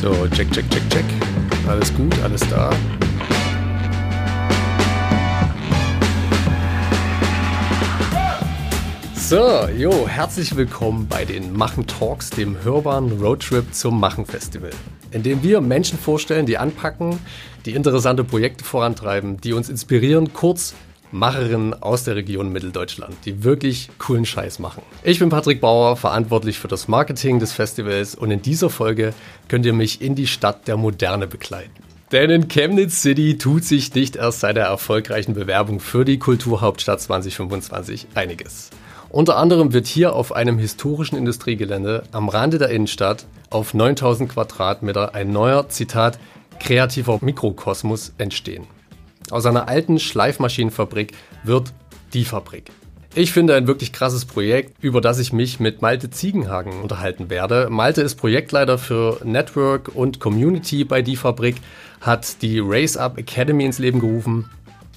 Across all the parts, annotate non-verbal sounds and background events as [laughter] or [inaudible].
So, check, check, check, check. Alles gut, alles da. So, jo, herzlich willkommen bei den Machen Talks, dem hörbaren Roadtrip zum Machen Festival, in dem wir Menschen vorstellen, die anpacken, die interessante Projekte vorantreiben, die uns inspirieren, kurz Macherinnen aus der Region Mitteldeutschland, die wirklich coolen Scheiß machen. Ich bin Patrick Bauer, verantwortlich für das Marketing des Festivals und in dieser Folge könnt ihr mich in die Stadt der Moderne begleiten. Denn in Chemnitz City tut sich nicht erst seit der erfolgreichen Bewerbung für die Kulturhauptstadt 2025 einiges. Unter anderem wird hier auf einem historischen Industriegelände am Rande der Innenstadt auf 9000 Quadratmeter ein neuer, Zitat, kreativer Mikrokosmos entstehen. Aus einer alten Schleifmaschinenfabrik wird die Fabrik. Ich finde ein wirklich krasses Projekt, über das ich mich mit Malte Ziegenhagen unterhalten werde. Malte ist Projektleiter für Network und Community bei die Fabrik, hat die Race Up Academy ins Leben gerufen,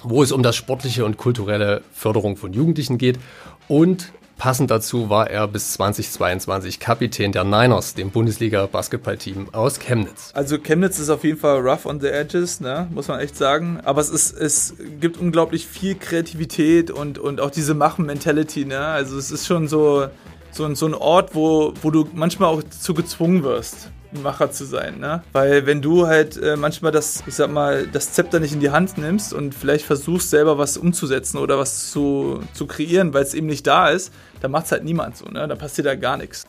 wo es um das sportliche und kulturelle Förderung von Jugendlichen geht und Passend dazu war er bis 2022 Kapitän der Niners, dem Bundesliga-Basketballteam aus Chemnitz. Also Chemnitz ist auf jeden Fall rough on the edges, ne? muss man echt sagen. Aber es, ist, es gibt unglaublich viel Kreativität und, und auch diese Machen-Mentality. Ne? Also es ist schon so, so, so ein Ort, wo, wo du manchmal auch zu gezwungen wirst. Macher zu sein, ne? Weil wenn du halt äh, manchmal das, ich sag mal, das Zepter nicht in die Hand nimmst und vielleicht versuchst selber was umzusetzen oder was zu, zu kreieren, weil es eben nicht da ist, dann macht es halt niemand so, ne? Da passiert da gar nichts.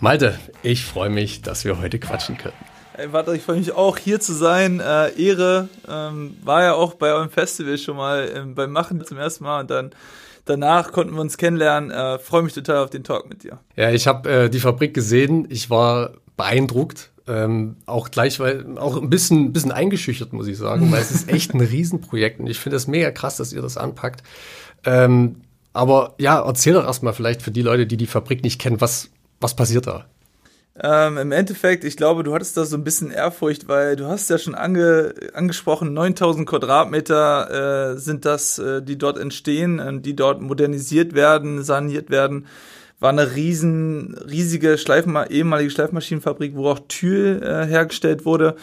Malte, ich freue mich, dass wir heute quatschen können. Ey, warte, ich freue mich auch hier zu sein. Äh, Ehre. Ähm, war ja auch bei eurem Festival schon mal ähm, beim Machen zum ersten Mal und dann danach konnten wir uns kennenlernen. Äh, freue mich total auf den Talk mit dir. Ja, ich habe äh, die Fabrik gesehen. Ich war beeindruckt. Ähm, auch gleich, weil auch ein bisschen, bisschen eingeschüchtert, muss ich sagen, weil es ist echt ein [laughs] Riesenprojekt und ich finde es mega krass, dass ihr das anpackt. Ähm, aber ja, erzähl doch erstmal vielleicht für die Leute, die die Fabrik nicht kennen, was, was passiert da? Ähm, Im Endeffekt, ich glaube, du hattest da so ein bisschen Ehrfurcht, weil du hast ja schon ange, angesprochen, 9000 Quadratmeter äh, sind das, äh, die dort entstehen, äh, die dort modernisiert werden, saniert werden war eine riesen, riesige Schleifma ehemalige Schleifmaschinenfabrik, wo auch Tür äh, hergestellt wurde.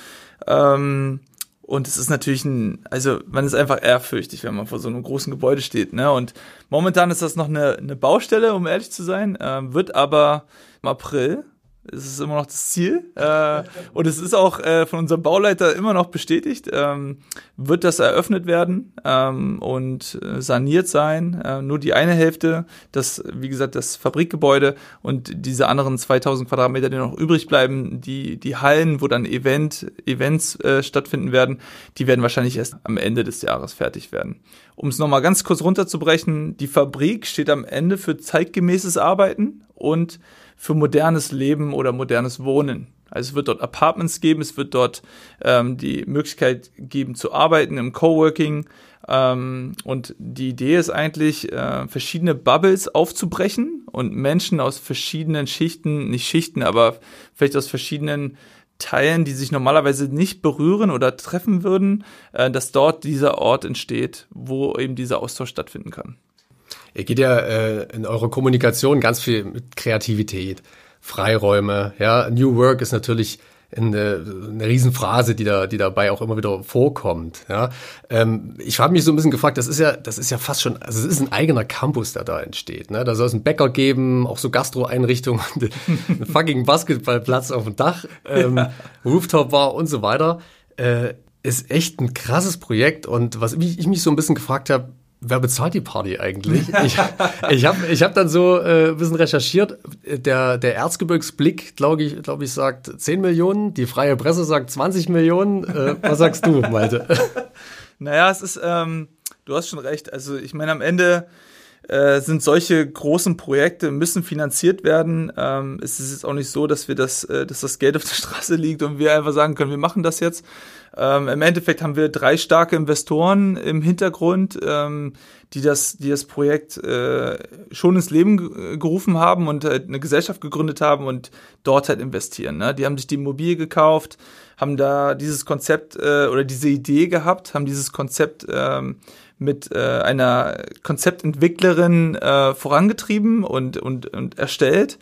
Ähm, und es ist natürlich ein, also man ist einfach ehrfürchtig, wenn man vor so einem großen Gebäude steht. Ne? Und momentan ist das noch eine, eine Baustelle, um ehrlich zu sein, ähm, wird aber im April es ist immer noch das Ziel. Äh, und es ist auch äh, von unserem Bauleiter immer noch bestätigt. Ähm, wird das eröffnet werden ähm, und äh, saniert sein. Äh, nur die eine Hälfte, das, wie gesagt, das Fabrikgebäude und diese anderen 2000 Quadratmeter, die noch übrig bleiben, die, die Hallen, wo dann Event, Events äh, stattfinden werden, die werden wahrscheinlich erst am Ende des Jahres fertig werden. Um es nochmal ganz kurz runterzubrechen, die Fabrik steht am Ende für zeitgemäßes Arbeiten und für modernes Leben oder modernes Wohnen. Also es wird dort Apartments geben, es wird dort ähm, die Möglichkeit geben zu arbeiten im Coworking. Ähm, und die Idee ist eigentlich, äh, verschiedene Bubbles aufzubrechen und Menschen aus verschiedenen Schichten, nicht Schichten, aber vielleicht aus verschiedenen Teilen, die sich normalerweise nicht berühren oder treffen würden, äh, dass dort dieser Ort entsteht, wo eben dieser Austausch stattfinden kann. Ihr geht ja äh, in eurer Kommunikation ganz viel mit Kreativität, Freiräume. Ja, New Work ist natürlich eine, eine Riesenphrase, die da, die dabei auch immer wieder vorkommt. Ja, ähm, ich habe mich so ein bisschen gefragt, das ist ja, das ist ja fast schon, also es ist ein eigener Campus, der da entsteht. Ne? Da soll es einen Bäcker geben, auch so Gastro-Einrichtungen, [laughs] einen fucking Basketballplatz auf dem Dach, ähm, ja. Rooftop-Bar und so weiter. Äh, ist echt ein krasses Projekt und was ich mich so ein bisschen gefragt habe, wer bezahlt die Party eigentlich? [laughs] ich ich habe ich hab dann so äh, ein bisschen recherchiert. Der, der Erzgebirgsblick, glaube ich, glaub ich, sagt 10 Millionen. Die freie Presse sagt 20 Millionen. Äh, was sagst du, Malte? [laughs] naja, es ist, ähm, du hast schon recht. Also ich meine, am Ende äh, sind solche großen Projekte müssen finanziert werden. Ähm, es ist jetzt auch nicht so, dass wir das, äh, dass das Geld auf der Straße liegt und wir einfach sagen können, wir machen das jetzt. Ähm, Im Endeffekt haben wir drei starke Investoren im Hintergrund, ähm, die das, die das Projekt äh, schon ins Leben gerufen haben und halt eine Gesellschaft gegründet haben und dort halt investieren. Ne? Die haben sich die Immobilie gekauft, haben da dieses Konzept äh, oder diese Idee gehabt, haben dieses Konzept ähm, mit äh, einer Konzeptentwicklerin äh, vorangetrieben und, und, und erstellt.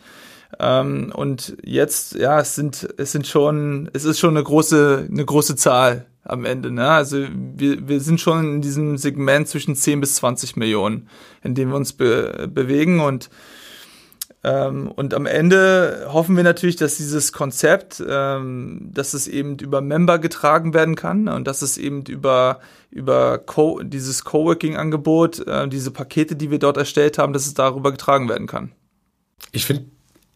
Ähm, und jetzt, ja, es sind, es sind schon, es ist schon eine große, eine große Zahl am Ende. Ne? Also wir, wir sind schon in diesem Segment zwischen 10 bis 20 Millionen, in dem wir uns be bewegen und ähm, und am Ende hoffen wir natürlich, dass dieses Konzept, ähm, dass es eben über Member getragen werden kann und dass es eben über, über Co dieses Coworking-Angebot, äh, diese Pakete, die wir dort erstellt haben, dass es darüber getragen werden kann. Ich finde,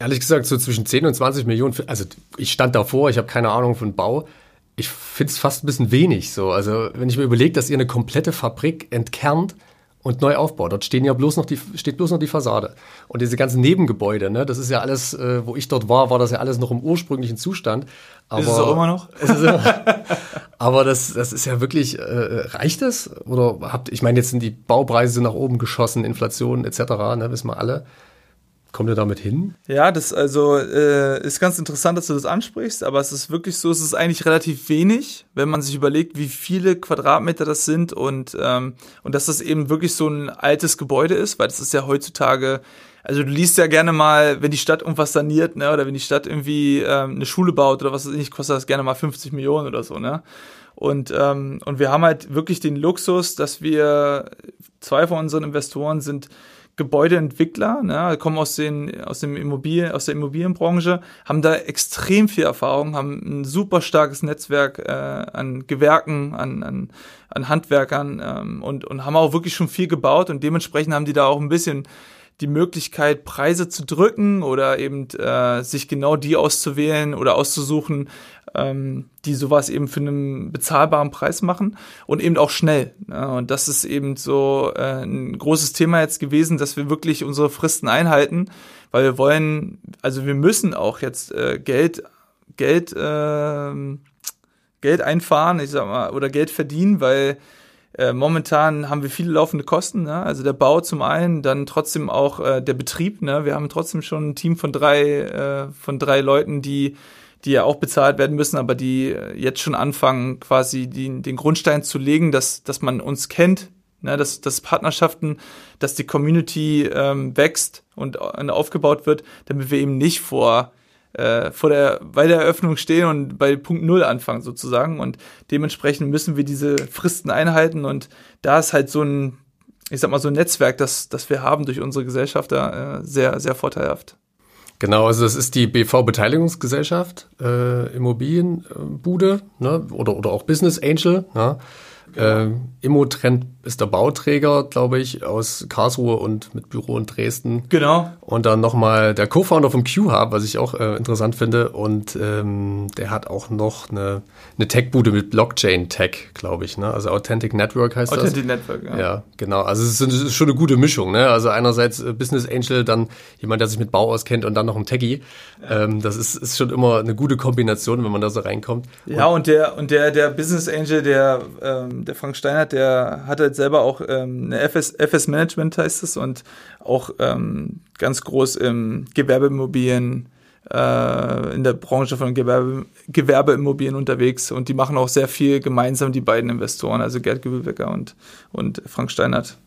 ehrlich gesagt, so zwischen 10 und 20 Millionen, also ich stand davor, ich habe keine Ahnung von Bau. Ich finde es fast ein bisschen wenig so. Also, wenn ich mir überlege, dass ihr eine komplette Fabrik entkernt, und neu aufbaut. Dort stehen ja bloß noch die, steht bloß noch die Fassade. Und diese ganzen Nebengebäude, ne, das ist ja alles, äh, wo ich dort war, war das ja alles noch im ursprünglichen Zustand. Aber, ist es auch immer noch? immer, [laughs] aber das, das ist ja wirklich, äh, reicht es? Oder habt, ich meine, jetzt sind die Baupreise nach oben geschossen, Inflation etc., ne, wissen wir alle. Kommt ihr damit hin? Ja, das also äh, ist ganz interessant, dass du das ansprichst, aber es ist wirklich so, es ist eigentlich relativ wenig, wenn man sich überlegt, wie viele Quadratmeter das sind und ähm, und dass das eben wirklich so ein altes Gebäude ist, weil das ist ja heutzutage also du liest ja gerne mal, wenn die Stadt irgendwas saniert, ne, oder wenn die Stadt irgendwie ähm, eine Schule baut oder was weiß ich, kostet das gerne mal 50 Millionen oder so, ne? Und, ähm, und wir haben halt wirklich den Luxus, dass wir, zwei von unseren Investoren sind Gebäudeentwickler, ne, kommen aus, den, aus, dem Immobilien, aus der Immobilienbranche, haben da extrem viel Erfahrung, haben ein super starkes Netzwerk äh, an Gewerken, an, an, an Handwerkern ähm, und, und haben auch wirklich schon viel gebaut und dementsprechend haben die da auch ein bisschen die Möglichkeit, Preise zu drücken oder eben äh, sich genau die auszuwählen oder auszusuchen, ähm, die sowas eben für einen bezahlbaren Preis machen und eben auch schnell. Ja, und das ist eben so äh, ein großes Thema jetzt gewesen, dass wir wirklich unsere Fristen einhalten, weil wir wollen, also wir müssen auch jetzt äh, Geld, Geld, äh, Geld einfahren, ich sag mal, oder Geld verdienen, weil äh, momentan haben wir viele laufende Kosten, ne? also der Bau zum einen, dann trotzdem auch äh, der Betrieb. Ne? Wir haben trotzdem schon ein Team von drei, äh, von drei Leuten, die die ja auch bezahlt werden müssen, aber die äh, jetzt schon anfangen, quasi die, den Grundstein zu legen, dass, dass man uns kennt, ne, dass, dass Partnerschaften, dass die Community ähm, wächst und äh, aufgebaut wird, damit wir eben nicht vor äh, vor der, bei der Eröffnung stehen und bei Punkt Null anfangen sozusagen. Und dementsprechend müssen wir diese Fristen einhalten. Und da ist halt so ein, ich sag mal, so ein Netzwerk, das, das wir haben durch unsere Gesellschaft da äh, sehr, sehr vorteilhaft. Genau, also das ist die BV Beteiligungsgesellschaft, äh, Immobilienbude ne? oder, oder auch Business Angel. Ne? Genau. Äh, Immotrend ist der Bauträger, glaube ich, aus Karlsruhe und mit Büro in Dresden. Genau. Und dann nochmal der Co-Founder vom Q-Hub, was ich auch äh, interessant finde. Und ähm, der hat auch noch eine, eine Tech-Bude mit Blockchain-Tech, glaube ich. Ne? Also Authentic Network heißt Authentic das. Authentic Network, ja. Ja, genau. Also es ist, es ist, schon eine gute Mischung. Ne? Also einerseits äh, Business Angel, dann jemand, der sich mit Bau auskennt und dann noch ein Techie. Ja. Ähm, das ist, ist schon immer eine gute Kombination, wenn man da so reinkommt. Ja, und, und der, und der, der Business Angel, der, ähm, der Frank Steinert, der hat halt selber auch ähm, eine FS, FS Management heißt es und auch ähm, ganz groß im Gewerbeimmobilien äh, in der Branche von Gewerbe, Gewerbeimmobilien unterwegs und die machen auch sehr viel gemeinsam, die beiden Investoren, also Gerd Gübelbecker und, und Frank Steinert.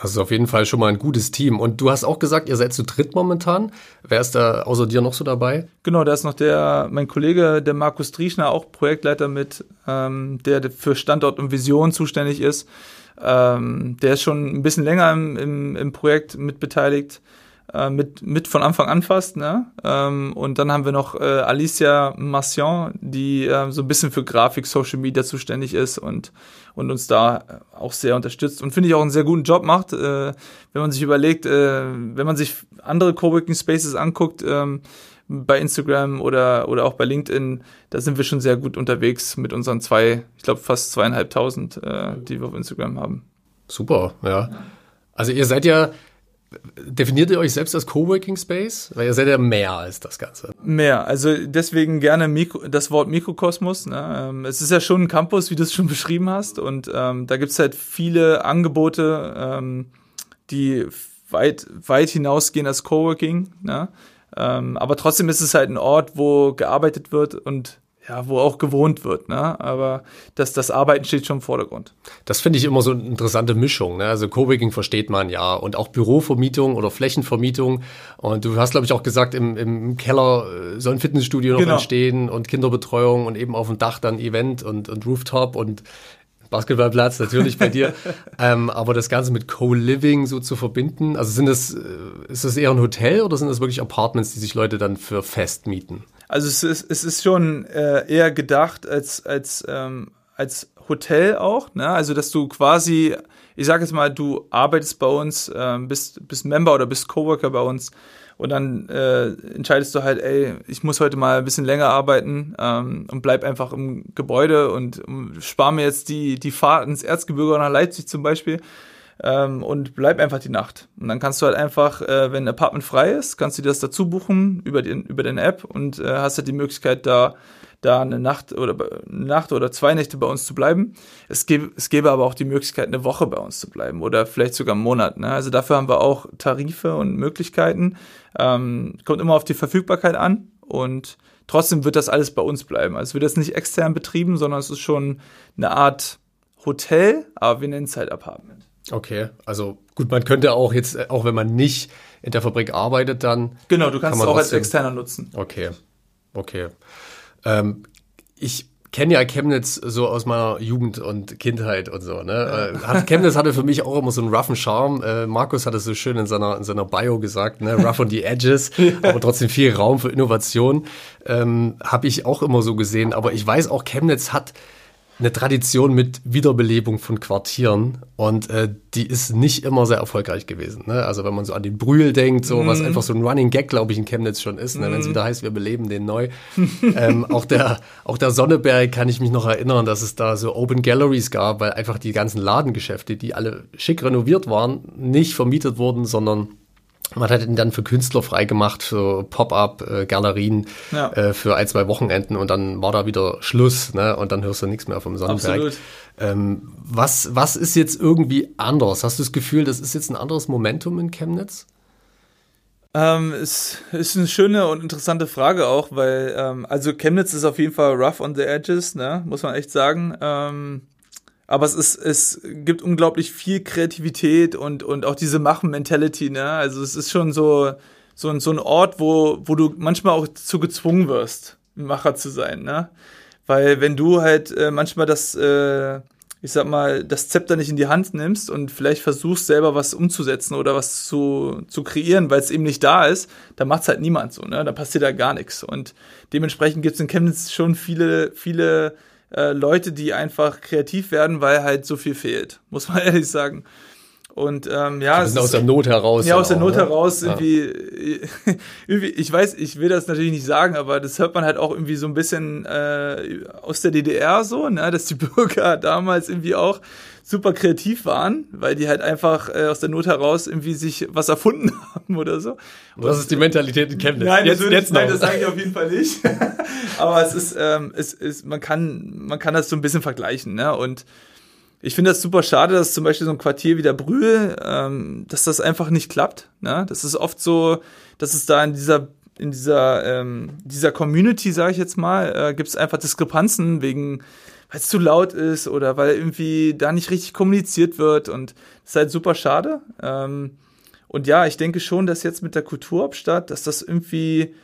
Also auf jeden Fall schon mal ein gutes Team. Und du hast auch gesagt, ihr seid zu dritt momentan. Wer ist da außer dir noch so dabei? Genau, da ist noch der, mein Kollege, der Markus Drieschner, auch Projektleiter mit, ähm, der für Standort und Vision zuständig ist. Ähm, der ist schon ein bisschen länger im, im, im Projekt mitbeteiligt äh, mit, mit von Anfang an fast. Ne? Ähm, und dann haben wir noch äh, Alicia Massion, die äh, so ein bisschen für Grafik, Social Media zuständig ist und, und uns da auch sehr unterstützt und finde ich auch einen sehr guten Job macht. Äh, wenn man sich überlegt, äh, wenn man sich andere Coworking Spaces anguckt, ähm, bei Instagram oder, oder auch bei LinkedIn, da sind wir schon sehr gut unterwegs mit unseren zwei, ich glaube fast zweieinhalbtausend, äh, die wir auf Instagram haben. Super, ja. Also ihr seid ja Definiert ihr euch selbst als Coworking Space? Weil ihr seid ja mehr als das Ganze. Mehr. Also deswegen gerne Mikro, das Wort Mikrokosmos. Ne? Ähm, es ist ja schon ein Campus, wie du es schon [laughs] beschrieben hast. Und ähm, da gibt es halt viele Angebote, ähm, die weit, weit hinausgehen als Coworking. Ne? Ähm, aber trotzdem ist es halt ein Ort, wo gearbeitet wird und ja, wo auch gewohnt wird, ne? Aber das, das Arbeiten steht schon im Vordergrund. Das finde ich immer so eine interessante Mischung. Ne? Also Coworking versteht man ja und auch Bürovermietung oder Flächenvermietung. Und du hast, glaube ich, auch gesagt, im, im Keller äh, soll ein Fitnessstudio noch genau. entstehen und Kinderbetreuung und eben auf dem Dach dann Event und, und Rooftop und Basketballplatz natürlich bei dir. [laughs] ähm, aber das Ganze mit Co-Living so zu verbinden, also sind das, äh, ist das eher ein Hotel oder sind das wirklich Apartments, die sich Leute dann für fest mieten? Also es ist, es ist schon äh, eher gedacht als, als, ähm, als Hotel auch, ne? Also dass du quasi, ich sage jetzt mal, du arbeitest bei uns, ähm, bist, bist Member oder bist Coworker bei uns und dann äh, entscheidest du halt, ey, ich muss heute mal ein bisschen länger arbeiten ähm, und bleib einfach im Gebäude und um, spar mir jetzt die, die Fahrt ins Erzgebirge nach Leipzig zum Beispiel ähm, und bleib einfach die Nacht. Und dann kannst du halt einfach, äh, wenn ein Apartment frei ist, kannst du dir das dazu buchen über, den, über deine App und äh, hast halt die Möglichkeit, da da eine Nacht oder eine Nacht oder zwei Nächte bei uns zu bleiben. Es gäbe, es gäbe aber auch die Möglichkeit, eine Woche bei uns zu bleiben oder vielleicht sogar einen Monat. Ne? Also dafür haben wir auch Tarife und Möglichkeiten. Ähm, kommt immer auf die Verfügbarkeit an und trotzdem wird das alles bei uns bleiben. Also wird das nicht extern betrieben, sondern es ist schon eine Art Hotel, aber wir nennen es halt Apartment. Okay, also gut, man könnte auch jetzt, äh, auch wenn man nicht in der Fabrik arbeitet, dann. Genau, du kannst es auch als externer nutzen. Okay, okay. Ähm, ich kenne ja Chemnitz so aus meiner Jugend und Kindheit und so. Ne? Ja. Äh, Chemnitz hatte für mich auch immer so einen roughen Charme. Äh, Markus hat es so schön in seiner, in seiner Bio gesagt, ne? rough on the edges, [laughs] aber trotzdem viel Raum für Innovation. Ähm, Habe ich auch immer so gesehen. Aber ich weiß auch, Chemnitz hat eine Tradition mit Wiederbelebung von Quartieren und äh, die ist nicht immer sehr erfolgreich gewesen. Ne? Also wenn man so an den Brühl denkt, so mm. was mhm. einfach so ein Running Gag, glaube ich, in Chemnitz schon ist, ne? mm. wenn es mhm. wieder heißt, wir beleben den neu. [laughs] ähm, auch der auch der Sonneberg kann ich mich noch erinnern, dass es da so Open Galleries gab, weil einfach die ganzen Ladengeschäfte, die alle schick renoviert waren, nicht vermietet wurden, sondern man hat ihn dann für Künstler freigemacht, für Pop-up-Galerien, ja. äh, für ein, zwei Wochenenden und dann war da wieder Schluss, ne? Und dann hörst du nichts mehr vom Sonnenberg. Absolut. Ähm, was, was ist jetzt irgendwie anders? Hast du das Gefühl, das ist jetzt ein anderes Momentum in Chemnitz? Ähm, es ist eine schöne und interessante Frage auch, weil, ähm, also Chemnitz ist auf jeden Fall rough on the edges, ne? Muss man echt sagen. Ähm, aber es ist, es gibt unglaublich viel Kreativität und, und auch diese Machen-Mentality, ne? Also es ist schon so, so, ein so ein Ort, wo, wo du manchmal auch zu gezwungen wirst, Macher zu sein, ne? Weil wenn du halt äh, manchmal das, äh, ich sag mal, das Zepter nicht in die Hand nimmst und vielleicht versuchst selber was umzusetzen oder was zu, zu kreieren, weil es eben nicht da ist, dann macht's halt niemand so, ne? Da passiert da gar nichts. Und dementsprechend gibt's in Chemnitz schon viele, viele äh, Leute, die einfach kreativ werden, weil halt so viel fehlt, muss man [laughs] ehrlich sagen. Und ähm, ja, es ist aus der Not heraus. Ja, aus der Not ne? heraus irgendwie, [laughs] irgendwie, ich weiß, ich will das natürlich nicht sagen, aber das hört man halt auch irgendwie so ein bisschen äh, aus der DDR so, ne, dass die [laughs] Bürger damals irgendwie auch super kreativ waren, weil die halt einfach äh, aus der Not heraus irgendwie sich was erfunden [laughs] haben oder so. Und das ist die Mentalität in Chemnitz. Nein, jetzt, jetzt nein, das sage ich auf jeden Fall nicht. Aber es ist, ähm, es ist, man kann, man kann das so ein bisschen vergleichen, ne? Und ich finde das super schade, dass zum Beispiel so ein Quartier wie der Brühl, ähm, dass das einfach nicht klappt. Ne? Das ist oft so, dass es da in dieser in dieser ähm, dieser Community, sage ich jetzt mal, äh, gibt es einfach Diskrepanzen wegen weil es zu laut ist oder weil irgendwie da nicht richtig kommuniziert wird und das ist halt super schade. Ähm, und ja, ich denke schon, dass jetzt mit der Kulturhauptstadt, dass das irgendwie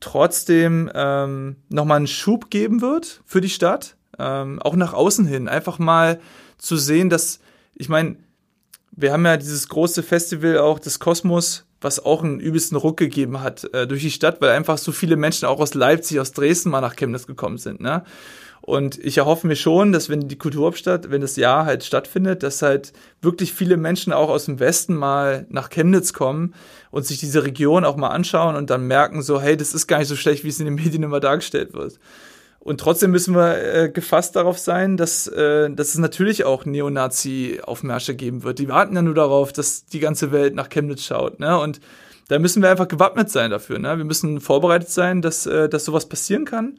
trotzdem ähm, nochmal einen Schub geben wird für die Stadt, ähm, auch nach außen hin. Einfach mal zu sehen, dass, ich meine, wir haben ja dieses große Festival auch des Kosmos, was auch einen übelsten Ruck gegeben hat äh, durch die Stadt, weil einfach so viele Menschen auch aus Leipzig, aus Dresden mal nach Chemnitz gekommen sind. Ne? Und ich erhoffe mir schon, dass wenn die Kulturhauptstadt, wenn das Jahr halt stattfindet, dass halt wirklich viele Menschen auch aus dem Westen mal nach Chemnitz kommen und sich diese Region auch mal anschauen und dann merken so, hey, das ist gar nicht so schlecht, wie es in den Medien immer dargestellt wird. Und trotzdem müssen wir äh, gefasst darauf sein, dass, äh, dass es natürlich auch Neonazi-Aufmärsche geben wird. Die warten ja nur darauf, dass die ganze Welt nach Chemnitz schaut. Ne? Und da müssen wir einfach gewappnet sein dafür. Ne? Wir müssen vorbereitet sein, dass, äh, dass sowas passieren kann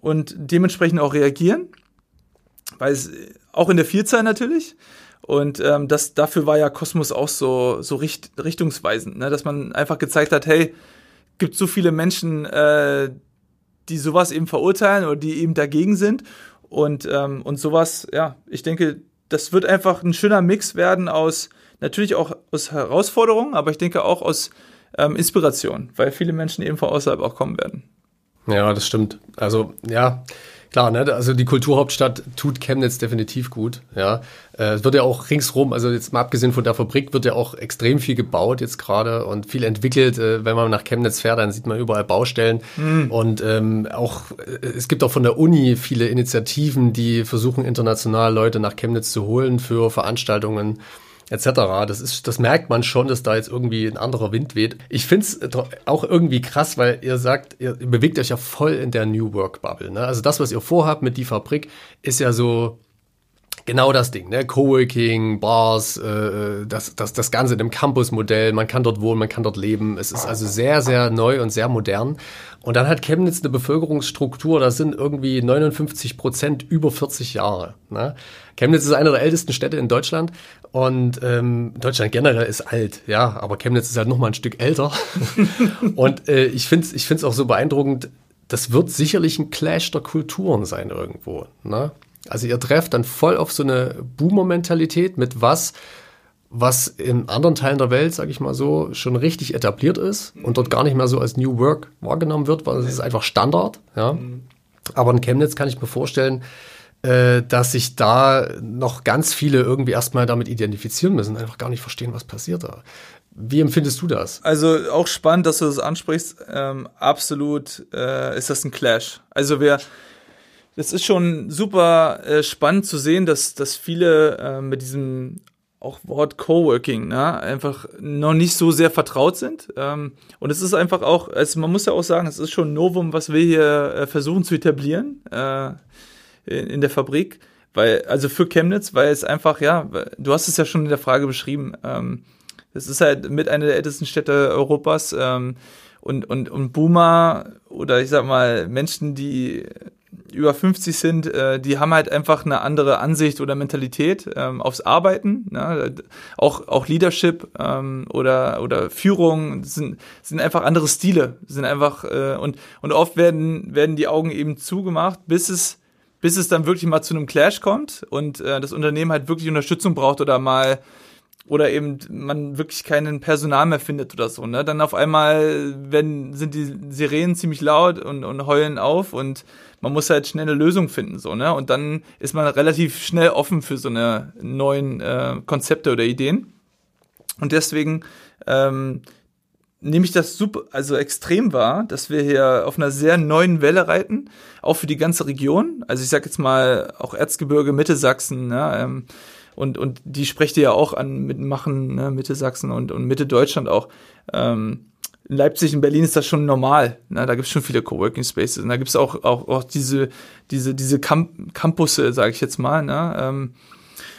und dementsprechend auch reagieren. Weil es auch in der Vielzahl natürlich. Und ähm, das, dafür war ja Kosmos auch so, so richt, richtungsweisend, ne? dass man einfach gezeigt hat, hey, gibt so viele Menschen, äh, die sowas eben verurteilen oder die eben dagegen sind. Und, ähm, und sowas, ja, ich denke, das wird einfach ein schöner Mix werden aus, natürlich auch aus Herausforderungen, aber ich denke auch aus ähm, Inspiration, weil viele Menschen eben von außerhalb auch kommen werden. Ja, das stimmt. Also, ja, klar, ne? Also die Kulturhauptstadt tut Chemnitz definitiv gut. Ja, äh, es wird ja auch ringsrum, also jetzt mal abgesehen von der Fabrik, wird ja auch extrem viel gebaut jetzt gerade und viel entwickelt. Äh, wenn man nach Chemnitz fährt, dann sieht man überall Baustellen mhm. und ähm, auch äh, es gibt auch von der Uni viele Initiativen, die versuchen international Leute nach Chemnitz zu holen für Veranstaltungen etc. Das ist, das merkt man schon, dass da jetzt irgendwie ein anderer Wind weht. Ich finde es auch irgendwie krass, weil ihr sagt, ihr bewegt euch ja voll in der New Work Bubble. Ne? Also das, was ihr vorhabt mit die Fabrik, ist ja so genau das Ding, ne? Coworking, Bars, äh, das, das, das Ganze in einem Campus-Modell, man kann dort wohnen, man kann dort leben. Es ist also sehr, sehr neu und sehr modern. Und dann hat Chemnitz eine Bevölkerungsstruktur, da sind irgendwie 59 Prozent über 40 Jahre. Ne? Chemnitz ist eine der ältesten Städte in Deutschland und ähm, Deutschland generell ist alt, ja, aber Chemnitz ist halt noch mal ein Stück älter. [laughs] und äh, ich finde es ich find's auch so beeindruckend, das wird sicherlich ein Clash der Kulturen sein irgendwo. Ne? Also ihr trefft dann voll auf so eine Boomer-Mentalität mit was, was in anderen Teilen der Welt, sage ich mal so, schon richtig etabliert ist und dort gar nicht mehr so als New Work wahrgenommen wird, weil es ist einfach Standard. Ja. Mhm. Aber in Chemnitz kann ich mir vorstellen, äh, dass sich da noch ganz viele irgendwie erstmal damit identifizieren müssen, einfach gar nicht verstehen, was passiert da. Wie empfindest du das? Also auch spannend, dass du das ansprichst. Ähm, absolut äh, ist das ein Clash. Also wir, das ist schon super äh, spannend zu sehen, dass, dass viele äh, mit diesem auch Wort Coworking, ne, einfach noch nicht so sehr vertraut sind. Ähm, und es ist einfach auch, also man muss ja auch sagen, es ist schon ein Novum, was wir hier äh, versuchen zu etablieren äh, in, in, der Fabrik. Weil, also für Chemnitz, weil es einfach, ja, du hast es ja schon in der Frage beschrieben, ähm, es ist halt mit einer der ältesten Städte Europas ähm, und, und, und Boomer oder ich sag mal Menschen, die über 50 sind, äh, die haben halt einfach eine andere Ansicht oder Mentalität ähm, aufs Arbeiten. Ne? Auch, auch Leadership ähm, oder, oder Führung sind, sind einfach andere Stile. Sind einfach, äh, und, und oft werden, werden die Augen eben zugemacht, bis es, bis es dann wirklich mal zu einem Clash kommt und äh, das Unternehmen halt wirklich Unterstützung braucht oder mal oder eben man wirklich keinen Personal mehr findet oder so, ne? Dann auf einmal wenn, sind die Sirenen ziemlich laut und, und heulen auf und man muss halt schnell eine Lösung finden, so, ne? Und dann ist man relativ schnell offen für so eine neuen äh, Konzepte oder Ideen. Und deswegen ähm, nehme ich das super, also extrem wahr, dass wir hier auf einer sehr neuen Welle reiten, auch für die ganze Region. Also ich sag jetzt mal auch Erzgebirge, Mitte Sachsen, ne? Ähm, und, und die sprecht ihr ja auch an mit Machen, ne, Mitte Sachsen und, und Mitte Deutschland auch. Ähm, in Leipzig, in Berlin ist das schon normal. Ne? Da gibt es schon viele Coworking Spaces. Und da gibt es auch, auch, auch diese, diese, diese Camp Campusse, sage ich jetzt mal. Ne? Ähm,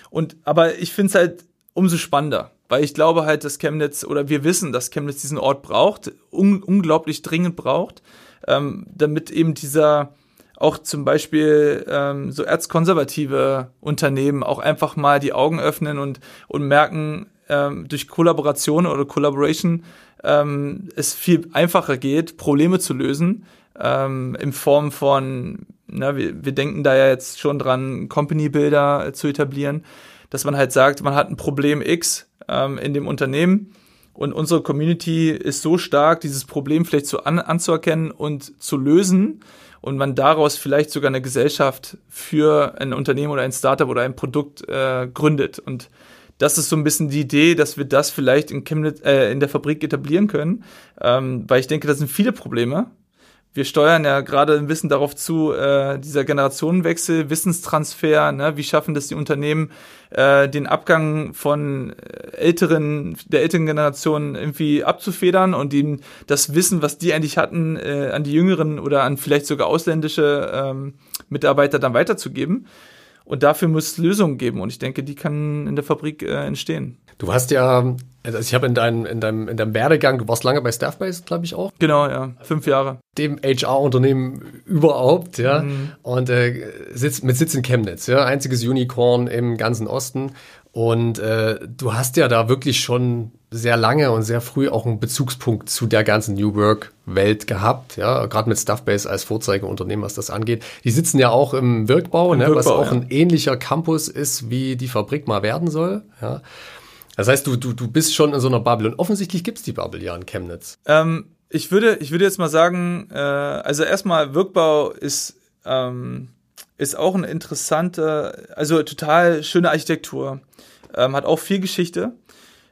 und aber ich finde es halt umso spannender, weil ich glaube halt, dass Chemnitz, oder wir wissen, dass Chemnitz diesen Ort braucht, un unglaublich dringend braucht, ähm, damit eben dieser auch zum Beispiel ähm, so erzkonservative Unternehmen auch einfach mal die Augen öffnen und, und merken, ähm, durch Kollaboration oder Collaboration ähm, es viel einfacher geht, Probleme zu lösen, ähm, in Form von, na, wir, wir denken da ja jetzt schon dran, Company-Builder zu etablieren, dass man halt sagt, man hat ein Problem X ähm, in dem Unternehmen und unsere Community ist so stark, dieses Problem vielleicht zu an, anzuerkennen und zu lösen, und man daraus vielleicht sogar eine Gesellschaft für ein Unternehmen oder ein Startup oder ein Produkt äh, gründet. Und das ist so ein bisschen die Idee, dass wir das vielleicht in, Chemnitz, äh, in der Fabrik etablieren können, ähm, weil ich denke, das sind viele Probleme, wir steuern ja gerade ein bisschen darauf zu, äh, dieser Generationenwechsel, Wissenstransfer, ne? wie schaffen das die Unternehmen, äh, den Abgang von äh, älteren, der älteren Generation irgendwie abzufedern und ihnen das Wissen, was die eigentlich hatten, äh, an die jüngeren oder an vielleicht sogar ausländische ähm, Mitarbeiter dann weiterzugeben. Und dafür muss es Lösungen geben und ich denke, die kann in der Fabrik äh, entstehen. Du hast ja Also ich habe in deinem, in, deinem, in deinem Werdegang, du warst lange bei Staffbase, glaube ich auch. Genau, ja. Fünf Jahre. Dem HR-Unternehmen überhaupt, ja. Mhm. Und äh, sitz, mit Sitz in Chemnitz, ja. Einziges Unicorn im ganzen Osten. Und äh, du hast ja da wirklich schon sehr lange und sehr früh auch einen Bezugspunkt zu der ganzen New Work-Welt gehabt, ja, gerade mit Stuffbase als Vorzeigeunternehmen, was das angeht. Die sitzen ja auch im Wirkbau, Im ne, Wirkbau was auch ja. ein ähnlicher Campus ist, wie die Fabrik mal werden soll. Ja. Das heißt, du, du, du bist schon in so einer Bubble und offensichtlich gibt es die Bubble ja in Chemnitz. Ähm, ich, würde, ich würde jetzt mal sagen, äh, also erstmal Wirkbau ist, ähm, ist auch eine interessante, also total schöne Architektur, ähm, hat auch viel Geschichte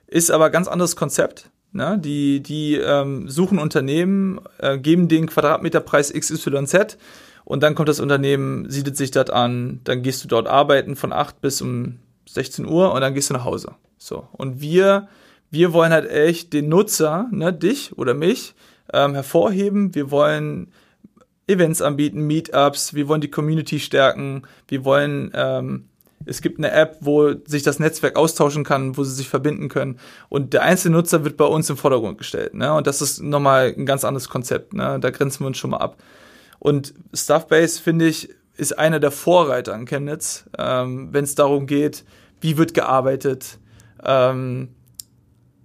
ist aber ganz anderes Konzept. Ne? Die, die ähm, suchen Unternehmen, äh, geben den Quadratmeterpreis XYZ und dann kommt das Unternehmen, siedelt sich dort an, dann gehst du dort arbeiten von 8 bis um 16 Uhr und dann gehst du nach Hause. So. Und wir, wir wollen halt echt den Nutzer, ne, dich oder mich, ähm, hervorheben. Wir wollen Events anbieten, Meetups, wir wollen die Community stärken, wir wollen ähm, es gibt eine App, wo sich das Netzwerk austauschen kann, wo sie sich verbinden können. Und der einzelne Nutzer wird bei uns im Vordergrund gestellt. Ne? Und das ist nochmal ein ganz anderes Konzept. Ne? Da grenzen wir uns schon mal ab. Und Stuffbase, finde ich, ist einer der Vorreiter in Chemnitz, ähm, wenn es darum geht, wie wird gearbeitet, ähm,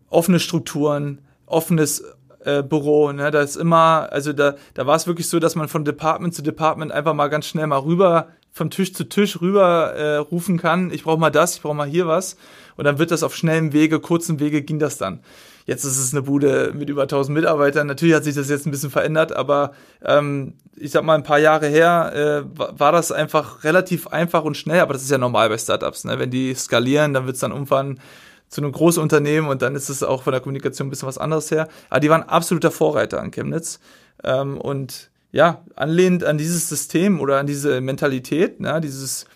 offene Strukturen, offenes äh, Büro. Ne? Da ist immer, also da, da war es wirklich so, dass man von Department zu Department einfach mal ganz schnell mal rüber vom Tisch zu Tisch rüber äh, rufen kann, ich brauche mal das, ich brauche mal hier was. Und dann wird das auf schnellem Wege, kurzem Wege ging das dann. Jetzt ist es eine Bude mit über 1000 Mitarbeitern. Natürlich hat sich das jetzt ein bisschen verändert, aber ähm, ich sag mal, ein paar Jahre her äh, war das einfach relativ einfach und schnell. Aber das ist ja normal bei Startups. Ne? Wenn die skalieren, dann wird es dann irgendwann zu einem Großunternehmen und dann ist es auch von der Kommunikation ein bisschen was anderes her. Aber die waren absoluter Vorreiter an Chemnitz. Ähm, und ja, anlehnt an dieses System oder an diese Mentalität, ne, dieses,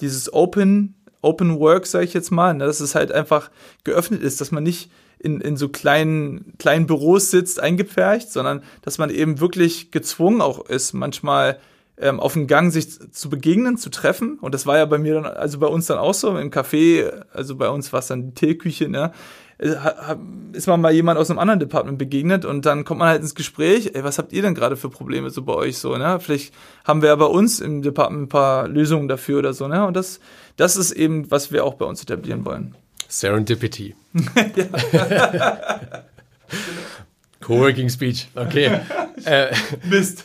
dieses Open, Open Work, sage ich jetzt mal, ne, dass es halt einfach geöffnet ist, dass man nicht in, in so kleinen, kleinen Büros sitzt, eingepfercht, sondern dass man eben wirklich gezwungen auch ist, manchmal ähm, auf dem Gang sich zu begegnen, zu treffen. Und das war ja bei mir dann, also bei uns dann auch so, im Café, also bei uns war es dann die Teeküche, ne? Äh, ist man mal jemand aus einem anderen Department begegnet und dann kommt man halt ins Gespräch, ey, was habt ihr denn gerade für Probleme so bei euch so, ne? Vielleicht haben wir ja bei uns im Department ein paar Lösungen dafür oder so, ne? Und das, das ist eben, was wir auch bei uns etablieren wollen. Serendipity. [laughs] Coworking Speech, okay. [laughs] äh, Mist.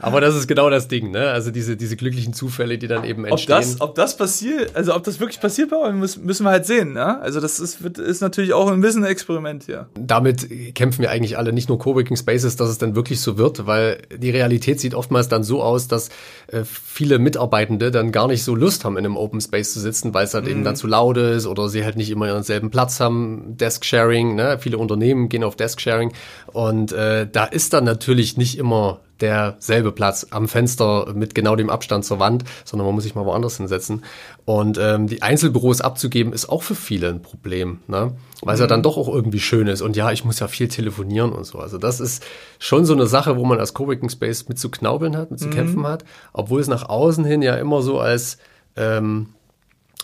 Aber das ist genau das Ding, ne? Also diese, diese glücklichen Zufälle, die dann eben entstehen. Ob das, ob das passiert, also ob das wirklich passiert bei uns, müssen wir halt sehen, ne? Also das ist, ist natürlich auch ein bisschen ein Experiment hier. Damit kämpfen wir eigentlich alle, nicht nur Coworking Spaces, dass es dann wirklich so wird, weil die Realität sieht oftmals dann so aus, dass äh, viele Mitarbeitende dann gar nicht so Lust haben, in einem Open Space zu sitzen, weil es halt mhm. eben dann zu laut ist oder sie halt nicht immer ihren selben Platz haben, Desk-Sharing, ne? Viele Unternehmen gehen auf Desk-Sharing und äh, da ist dann natürlich nicht immer derselbe Platz am Fenster mit genau dem Abstand zur Wand, sondern man muss sich mal woanders hinsetzen. Und ähm, die Einzelbüros abzugeben, ist auch für viele ein Problem, ne? weil es mhm. ja dann doch auch irgendwie schön ist. Und ja, ich muss ja viel telefonieren und so. Also das ist schon so eine Sache, wo man als Coworking Space mit zu knaubeln hat, mit zu mhm. kämpfen hat, obwohl es nach außen hin ja immer so als ähm,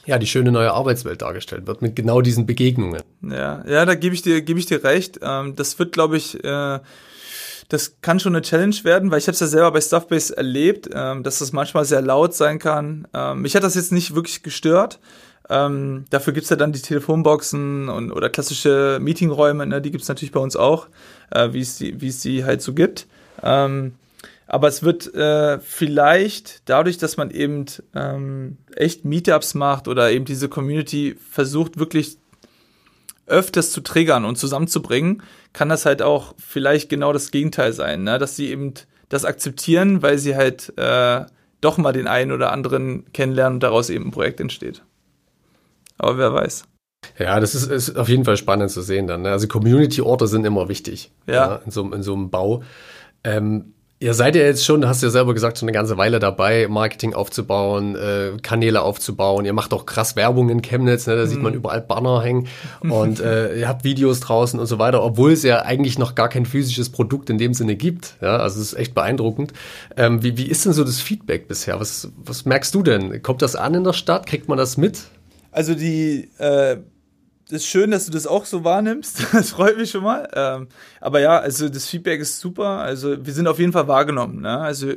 ja, die schöne neue Arbeitswelt dargestellt wird, mit genau diesen Begegnungen. Ja, ja, da gebe ich dir, gebe ich dir recht. Ähm, das wird, glaube ich, äh, das kann schon eine Challenge werden, weil ich habe es ja selber bei Stuffbase erlebt, ähm, dass das manchmal sehr laut sein kann. Ähm, mich hat das jetzt nicht wirklich gestört. Ähm, dafür gibt's ja dann die Telefonboxen und oder klassische Meetingräume, ne, die gibt's natürlich bei uns auch, äh, wie es die, wie es die halt so gibt. Ähm, aber es wird äh, vielleicht dadurch, dass man eben ähm, echt Meetups macht oder eben diese Community versucht, wirklich öfters zu triggern und zusammenzubringen, kann das halt auch vielleicht genau das Gegenteil sein, ne? dass sie eben das akzeptieren, weil sie halt äh, doch mal den einen oder anderen kennenlernen und daraus eben ein Projekt entsteht. Aber wer weiß. Ja, das ist, ist auf jeden Fall spannend zu sehen dann. Ne? Also Community-Orte sind immer wichtig ja. ja in, so, in so einem Bau. Ähm, Ihr seid ja jetzt schon, hast du ja selber gesagt, schon eine ganze Weile dabei, Marketing aufzubauen, äh, Kanäle aufzubauen. Ihr macht auch krass Werbung in Chemnitz, ne? da sieht man mhm. überall Banner hängen [laughs] und äh, ihr habt Videos draußen und so weiter, obwohl es ja eigentlich noch gar kein physisches Produkt in dem Sinne gibt. Ja, also es ist echt beeindruckend. Ähm, wie, wie ist denn so das Feedback bisher? Was, was merkst du denn? Kommt das an in der Stadt? Kriegt man das mit? Also die äh ist schön, dass du das auch so wahrnimmst. [laughs] Das freut mich schon mal. Ähm, aber ja, also das Feedback ist super. Also wir sind auf jeden Fall wahrgenommen. Ne? Also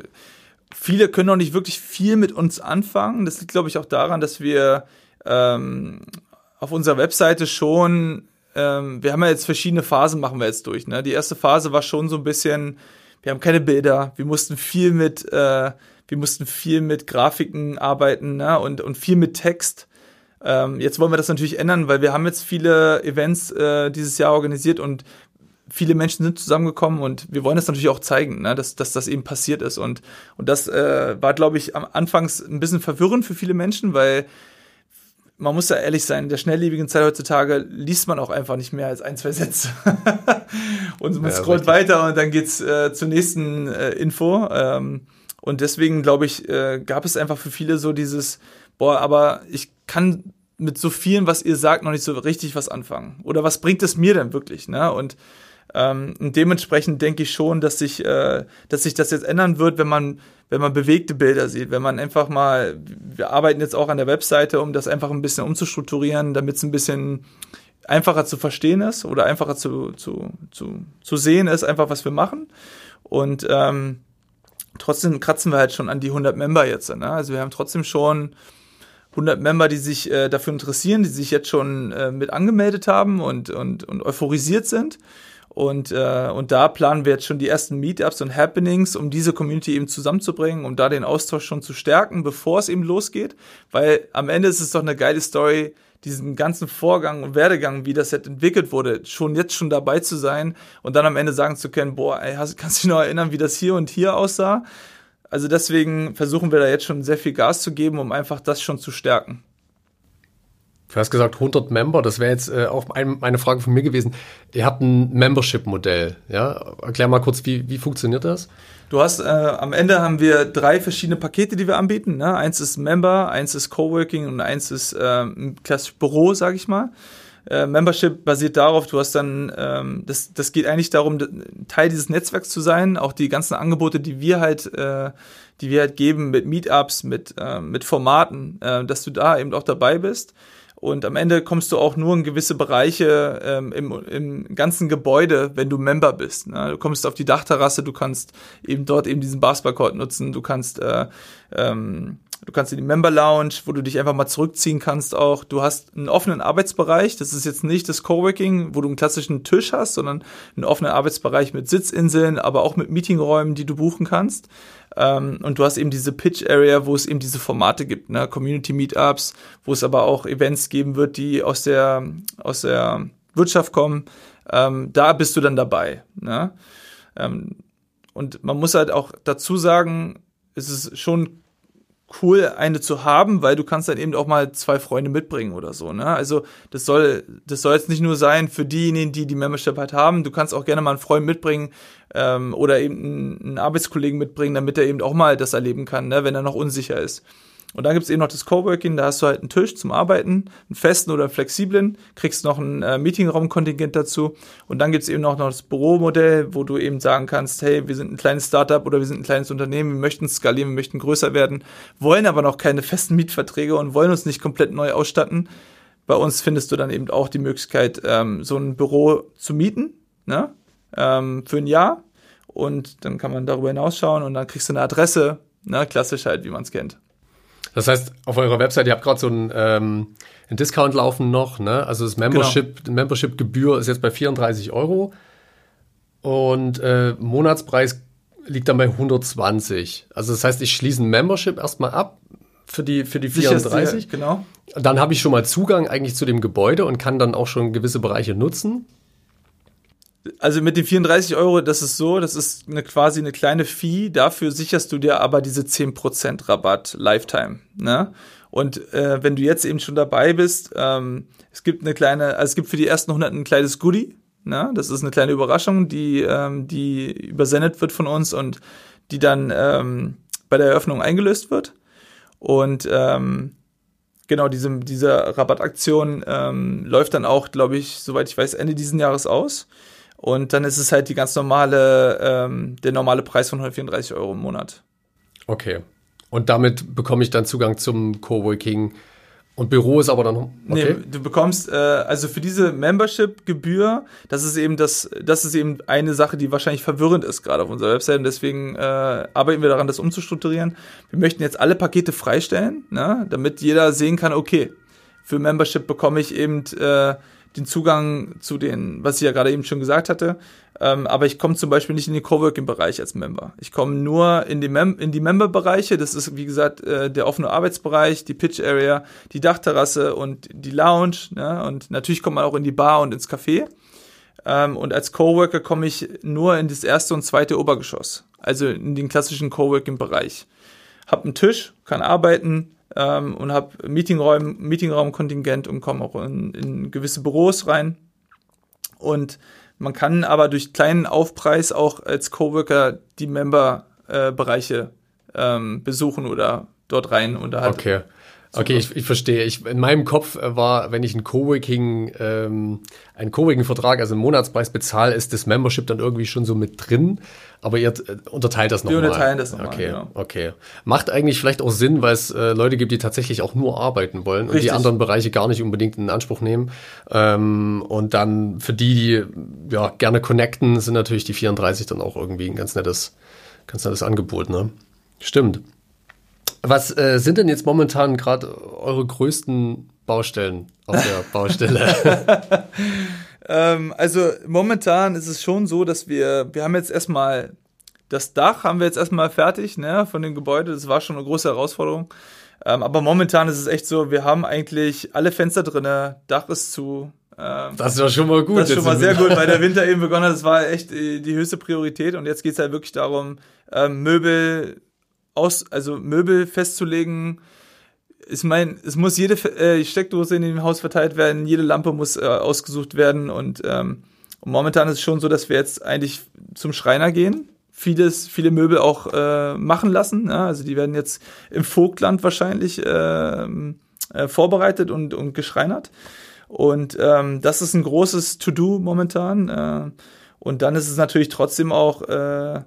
viele können noch nicht wirklich viel mit uns anfangen. Das liegt, glaube ich, auch daran, dass wir ähm, auf unserer Webseite schon, ähm, wir haben ja jetzt verschiedene Phasen, machen wir jetzt durch. Ne? Die erste Phase war schon so ein bisschen, wir haben keine Bilder, wir mussten viel mit, äh, wir mussten viel mit Grafiken arbeiten ne? und, und viel mit Text. Ähm, jetzt wollen wir das natürlich ändern, weil wir haben jetzt viele Events äh, dieses Jahr organisiert und viele Menschen sind zusammengekommen und wir wollen das natürlich auch zeigen, ne, dass, dass das eben passiert ist. Und, und das äh, war, glaube ich, am Anfangs ein bisschen verwirrend für viele Menschen, weil man muss ja ehrlich sein, in der schnelllebigen Zeit heutzutage liest man auch einfach nicht mehr als ein, zwei Sätze. [laughs] und man ja, scrollt richtig. weiter und dann geht's äh, zur nächsten äh, Info. Ähm, und deswegen, glaube ich, äh, gab es einfach für viele so dieses, boah, aber ich kann mit so vielen, was ihr sagt, noch nicht so richtig was anfangen. Oder was bringt es mir denn wirklich? Ne? Und ähm, und dementsprechend denke ich schon, dass sich, äh, dass sich das jetzt ändern wird, wenn man, wenn man bewegte Bilder sieht, wenn man einfach mal, wir arbeiten jetzt auch an der Webseite, um das einfach ein bisschen umzustrukturieren, damit es ein bisschen einfacher zu verstehen ist oder einfacher zu, zu, zu, zu sehen ist, einfach was wir machen. Und ähm, trotzdem kratzen wir halt schon an die 100 Member jetzt. Ne? Also wir haben trotzdem schon 100 Member, die sich äh, dafür interessieren, die sich jetzt schon äh, mit angemeldet haben und, und, und euphorisiert sind. Und, äh, und da planen wir jetzt schon die ersten Meetups und Happenings, um diese Community eben zusammenzubringen, um da den Austausch schon zu stärken, bevor es eben losgeht. Weil am Ende ist es doch eine geile Story, diesen ganzen Vorgang und Werdegang, wie das jetzt entwickelt wurde, schon jetzt schon dabei zu sein und dann am Ende sagen zu können, boah, ey, hast, kannst du dich noch erinnern, wie das hier und hier aussah? Also deswegen versuchen wir da jetzt schon sehr viel Gas zu geben, um einfach das schon zu stärken. Du hast gesagt 100 Member, das wäre jetzt äh, auch ein, eine Frage von mir gewesen. Ihr habt ein Membership-Modell, ja? Erklär mal kurz, wie, wie funktioniert das? Du hast, äh, am Ende haben wir drei verschiedene Pakete, die wir anbieten. Ne? Eins ist Member, eins ist Coworking und eins ist äh, ein klassisches Büro, sage ich mal. Äh, Membership basiert darauf, du hast dann, ähm, das, das geht eigentlich darum, Teil dieses Netzwerks zu sein, auch die ganzen Angebote, die wir halt, äh, die wir halt geben mit Meetups, mit, äh, mit Formaten, äh, dass du da eben auch dabei bist. Und am Ende kommst du auch nur in gewisse Bereiche ähm, im, im ganzen Gebäude, wenn du Member bist. Ne? Du kommst auf die Dachterrasse, du kannst eben dort eben diesen Basketballcourt nutzen, du kannst äh, ähm, Du kannst in die Member Lounge, wo du dich einfach mal zurückziehen kannst auch. Du hast einen offenen Arbeitsbereich. Das ist jetzt nicht das Coworking, wo du einen klassischen Tisch hast, sondern einen offenen Arbeitsbereich mit Sitzinseln, aber auch mit Meetingräumen, die du buchen kannst. Ähm, und du hast eben diese Pitch Area, wo es eben diese Formate gibt, ne? Community Meetups, wo es aber auch Events geben wird, die aus der, aus der Wirtschaft kommen. Ähm, da bist du dann dabei. Ne? Ähm, und man muss halt auch dazu sagen, es ist schon cool, eine zu haben, weil du kannst dann eben auch mal zwei Freunde mitbringen oder so. Ne? Also das soll, das soll jetzt nicht nur sein für diejenigen, die die Membership halt haben. Du kannst auch gerne mal einen Freund mitbringen ähm, oder eben einen, Arbeitskollegen mitbringen, damit er eben auch mal das erleben kann, ne? wenn er noch unsicher ist. Und dann gibt's eben noch das Coworking, da hast du halt einen Tisch zum Arbeiten, einen festen oder flexiblen, kriegst noch ein äh, Meetingraumkontingent dazu. Und dann gibt's eben noch, noch das Büromodell, wo du eben sagen kannst, hey, wir sind ein kleines Startup oder wir sind ein kleines Unternehmen, wir möchten skalieren, wir möchten größer werden, wollen aber noch keine festen Mietverträge und wollen uns nicht komplett neu ausstatten. Bei uns findest du dann eben auch die Möglichkeit, ähm, so ein Büro zu mieten, ne? ähm, für ein Jahr. Und dann kann man darüber hinausschauen und dann kriegst du eine Adresse, ne? klassisch halt, wie man es kennt. Das heißt, auf eurer Website, ihr habt gerade so ein, ähm, ein Discount laufen noch, ne? Also das Membership, genau. Membership-Gebühr ist jetzt bei 34 Euro und äh, Monatspreis liegt dann bei 120. Also das heißt, ich schließe ein Membership erstmal ab für die, für die 34. Dir, genau. Dann habe ich schon mal Zugang eigentlich zu dem Gebäude und kann dann auch schon gewisse Bereiche nutzen also mit den 34 Euro, das ist so, das ist eine, quasi eine kleine Fee. Dafür sicherst du dir aber diese 10% Rabatt Lifetime. Ne? Und äh, wenn du jetzt eben schon dabei bist, ähm, es gibt eine kleine, also es gibt für die ersten 100 ein kleines Goodie. Ne? Das ist eine kleine Überraschung, die, ähm, die übersendet wird von uns und die dann ähm, bei der Eröffnung eingelöst wird. Und ähm, genau, diese, diese Rabattaktion ähm, läuft dann auch, glaube ich, soweit ich weiß, Ende diesen Jahres aus. Und dann ist es halt die ganz normale, ähm, der normale Preis von 134 Euro im Monat. Okay. Und damit bekomme ich dann Zugang zum Coworking Und Büro ist aber dann. Okay. Nee, du bekommst äh, also für diese Membership-Gebühr, das ist eben das, das ist eben eine Sache, die wahrscheinlich verwirrend ist gerade auf unserer Website und deswegen äh, arbeiten wir daran, das umzustrukturieren. Wir möchten jetzt alle Pakete freistellen, ne, damit jeder sehen kann, okay, für Membership bekomme ich eben äh, den Zugang zu den, was ich ja gerade eben schon gesagt hatte. Ähm, aber ich komme zum Beispiel nicht in den Coworking-Bereich als Member. Ich komme nur in die, Mem in die Member-Bereiche. Das ist, wie gesagt, äh, der offene Arbeitsbereich, die Pitch-Area, die Dachterrasse und die Lounge. Ne? Und natürlich kommt man auch in die Bar und ins Café. Ähm, und als Coworker komme ich nur in das erste und zweite Obergeschoss. Also in den klassischen Coworking-Bereich. Hab einen Tisch, kann arbeiten, ähm, und habe Meetingraum, Meetingraumkontingent und komme auch in, in gewisse Büros rein. Und man kann aber durch kleinen Aufpreis auch als Coworker die Member-Bereiche äh, ähm, besuchen oder dort rein und halt Okay. Okay, ich, ich verstehe. Ich, in meinem Kopf war, wenn ich einen Coworking, ähm, einen Coworking-Vertrag, also einen Monatspreis bezahle, ist das Membership dann irgendwie schon so mit drin. Aber ihr äh, unterteilt das nochmal. Wir unterteilen das nochmal. Okay, genau. okay. Macht eigentlich vielleicht auch Sinn, weil es äh, Leute gibt, die tatsächlich auch nur arbeiten wollen und Richtig. die anderen Bereiche gar nicht unbedingt in Anspruch nehmen. Ähm, und dann für die, die ja gerne connecten, sind natürlich die 34 dann auch irgendwie ein ganz nettes, ganz nettes Angebot, ne? Stimmt. Was äh, sind denn jetzt momentan gerade eure größten Baustellen auf der [laughs] Baustelle? [laughs] Ähm, also momentan ist es schon so, dass wir, wir haben jetzt erstmal das Dach haben wir jetzt erstmal fertig, ne, von dem Gebäude. Das war schon eine große Herausforderung. Ähm, aber momentan ist es echt so, wir haben eigentlich alle Fenster drinne, Dach ist zu. Ähm, Das ist ja schon mal gut. das ist schon mal sehr [laughs] gut, weil der Winter eben begonnen hat. Das war echt die höchste Priorität. Und jetzt geht es halt wirklich darum, ähm, Möbel aus, also Möbel festzulegen. Ich meine, es muss jede äh, Steckdose in dem Haus verteilt werden, jede Lampe muss äh, ausgesucht werden und, ähm, und momentan ist es schon so, dass wir jetzt eigentlich zum Schreiner gehen, vieles, viele Möbel auch äh, machen lassen. Ja? Also die werden jetzt im Vogtland wahrscheinlich ähm, äh, vorbereitet und, und geschreinert. Und ähm, das ist ein großes To-Do momentan. Äh, und dann ist es natürlich trotzdem auch, äh,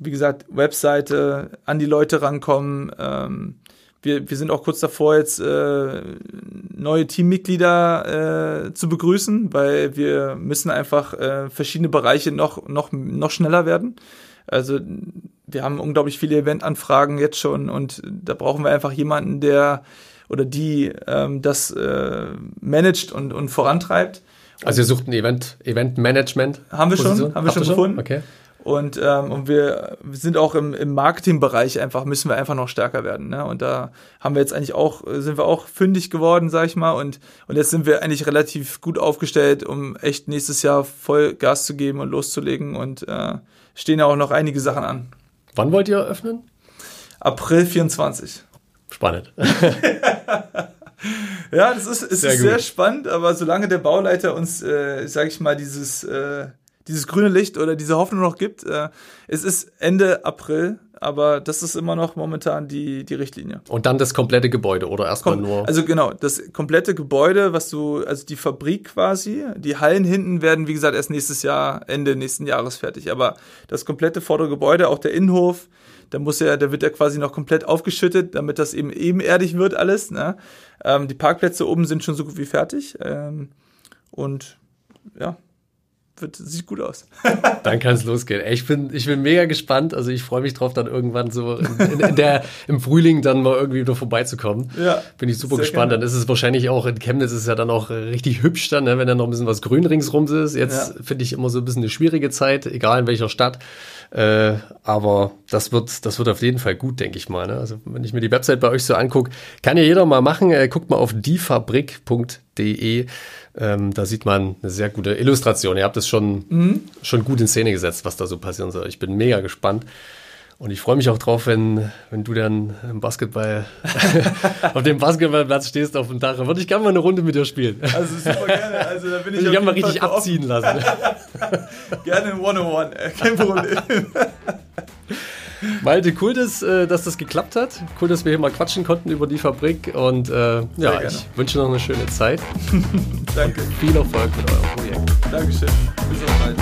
wie gesagt, Webseite, an die Leute rankommen. Ähm, wir, wir sind auch kurz davor, jetzt äh, neue Teammitglieder äh, zu begrüßen, weil wir müssen einfach äh, verschiedene Bereiche noch, noch, noch schneller werden. Also wir haben unglaublich viele Eventanfragen jetzt schon und da brauchen wir einfach jemanden, der oder die ähm, das äh, managt und, und vorantreibt. Also ihr sucht ein Event, Event-Management. Haben wir schon, Position? haben wir Habt schon gefunden. Okay. Und, ähm, und wir sind auch im, im Marketingbereich einfach, müssen wir einfach noch stärker werden. Ne? Und da haben wir jetzt eigentlich auch, sind wir auch fündig geworden, sag ich mal. Und, und jetzt sind wir eigentlich relativ gut aufgestellt, um echt nächstes Jahr voll Gas zu geben und loszulegen. Und äh, stehen ja auch noch einige Sachen an. Wann wollt ihr öffnen? April 24. Spannend. [laughs] [laughs] Ja, das ist, es Sehr ist sehr gut. spannend, aber solange der Bauleiter uns, äh, sag ich mal, dieses, äh, dieses grüne Licht oder diese Hoffnung noch gibt, äh, es ist Ende April, aber das ist immer noch momentan die, die Richtlinie. Und dann das komplette Gebäude oder erstmal Kom nur. also genau, das komplette Gebäude, was du, also die Fabrik quasi, die Hallen hinten werden, wie gesagt, erst nächstes Jahr, Ende nächsten Jahres fertig. Aber das komplette vordere Gebäude, auch der Innenhof, da muss ja, da wird ja quasi noch komplett aufgeschüttet, damit das eben ebenerdig wird alles. Ne? Ähm, die Parkplätze oben sind schon so gut wie fertig. Ähm, und ja, wird, sieht gut aus. [laughs] Dann kann es losgehen. Ich bin, ich bin mega gespannt. Also ich freue mich drauf, dann irgendwann so in, in, in der, im Frühling dann mal irgendwie wieder vorbeizukommen. Ja, Bin ich super gespannt. gerne. Dann ist es wahrscheinlich auch in Chemnitz ist es ja dann auch richtig hübsch dann, ne, wenn da noch ein bisschen was grün ringsrum ist. Jetzt Ja. finde ich immer so ein bisschen eine schwierige Zeit, egal in welcher Stadt. Äh, aber das wird, das wird auf jeden Fall gut, denke ich mal. Ne? Also wenn ich mir die Website bei euch so angucke, kann ja jeder mal machen. Äh, guckt mal auf diefabrik.de. Ähm, da sieht man eine sehr gute Illustration. Ihr habt es schon, Mhm. schon gut in Szene gesetzt, was da so passieren soll. Ich bin mega gespannt. Und ich freue mich auch drauf, wenn, wenn du dann im Basketball [laughs] auf dem Basketballplatz stehst auf dem Dach. Würde ich gerne mal eine Runde mit dir spielen. Also super gerne. Also da bin [laughs] ich, ich gerne mal richtig für abziehen lassen. offen. [laughs] Gerne in One-on-One, kein Problem. Malte, cool, dass, äh, dass das geklappt hat. Cool, dass wir hier mal quatschen konnten über die Fabrik. Und äh, ja, ich wünsche noch eine schöne Zeit. [laughs] Danke. Viel Erfolg mit eurem Projekt. Dankeschön. Bis auf bald.